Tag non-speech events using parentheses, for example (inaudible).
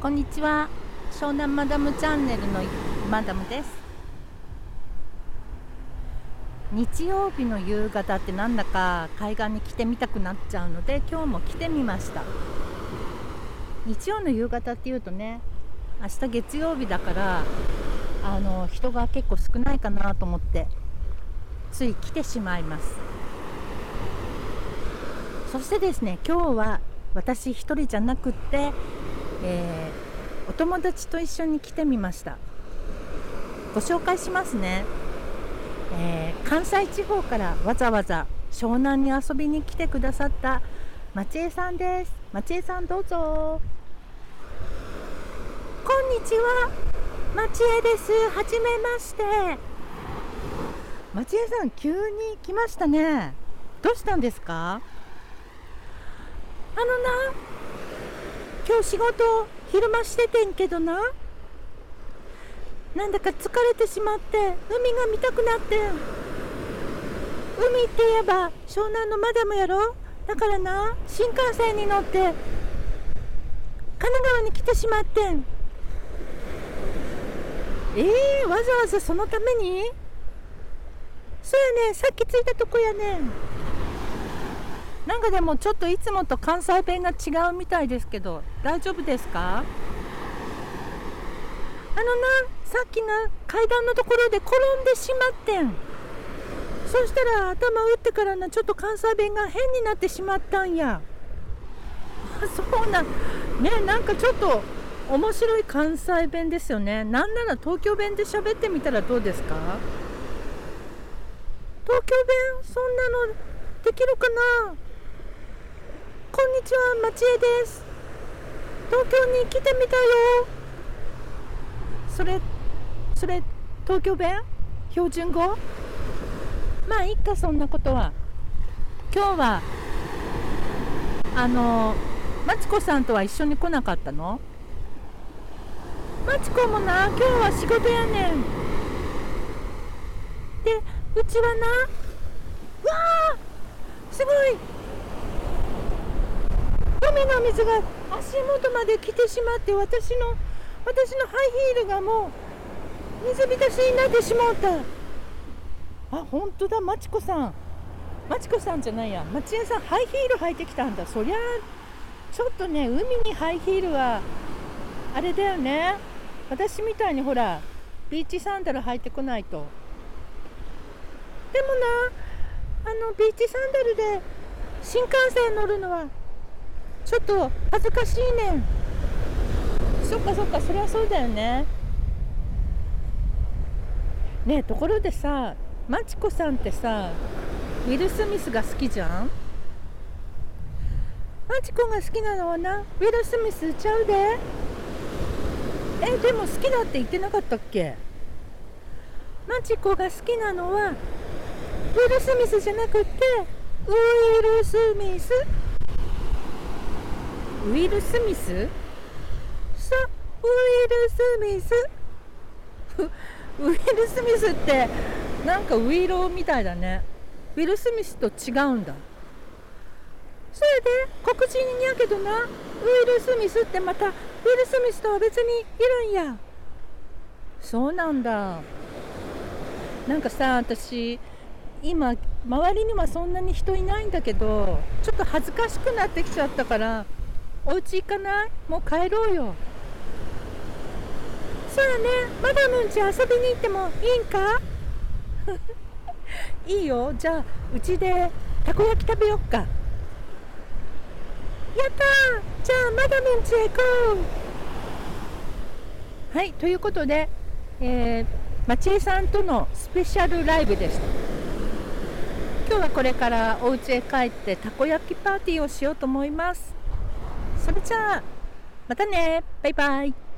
こんにちは。湘南マダムチャンネルのマダムです。日曜日の夕方ってなんだか海岸に来てみたくなっちゃうので今日も来てみました。日曜の夕方っていうとね明日月曜日だからあの人が結構少ないかなと思ってつい来てしまいます。そしてですね今日は私一人じゃなくってえー、お友達と一緒に来てみました。ご紹介しますね、えー、関西地方からわざわざ湘南に遊びに来てくださった町江さんです。町江さんどうぞ。こんにちは。町江です。はじめまして。町江さん急に来ましたね。どうしたんですか？あのな今日仕事昼間しててんけどな。なんだか疲れてしまって海が見たくなって海って言えば湘南のマダムやろ？だからな新幹線に乗って神奈川に来てしまってん。えー、わざわざそのために？そうやねさっき着いたとこやねん。なんかでもちょっといつもと関西弁が違うみたいですけど大丈夫ですか？あのなさっきな階段のところで転んでしまってん。そしたら頭打ってからなちょっと関西弁が変になってしまったんや。あ (laughs) そうなん。ねなんかちょっと面白い関西弁ですよね。なんなら東京弁で喋ってみたらどうですか？東京弁？そんなのできるかな？にちは、町江です。東京に来てみたよ。それ、それ、東京弁？標準語？まあ、いっか、そんなことは。今日は、あの、マチコさんとは一緒に来なかったの？マチコもな、今日は仕事やねん。で、うちはな、わあすごい海の水が足元まで来てしまって私の私のハイヒールがもう水浸しになってしまった。あ本当だ。まちこさん。まちこさんじゃないや。町屋さんハイヒール履いてきたんだ。そりゃちょっとね海にハイヒールはあれだよね。私みたいにほらビーチサンダル履いてこないと。でもなあのビーチサンダルで新幹線乗るのはちょっと恥ずかしいねん。そっかそっかそりゃそうだよね。ねえところでさマチコさんってさウィル・スミスが好きじゃん？マチコが好きなのはなウィル・スミスちゃうで。えでも好きだって言ってなかったっけ？マチコが好きなのはウィル・スミスじゃなくてウィル・スミス。ウィル・スミス？さウィル・スミス。(laughs) ウィル・スミスってなんかウィローみたいだね。ウィル・スミスと違うんだ。それで黒人にやけどな。ウィル・スミスってまたウィル・スミスとは別にいるんや。そうなんだ。なんかさ私今周りにはそんなに人いないんだけどちょっと恥ずかしくなってきちゃったからお家行かない？もう帰ろうよ。そうねマダムんち遊びに行ってもいいんか？(laughs) いいよ。じゃあうちでたこ焼き食べよっか。やったじゃあマダムんちへ行こう。はいということで、えー、町江さんとのスペシャルライブでした今日はこれからお家へ帰ってたこ焼きパーティーをしようと思います。それじゃあまたね。バイバイ。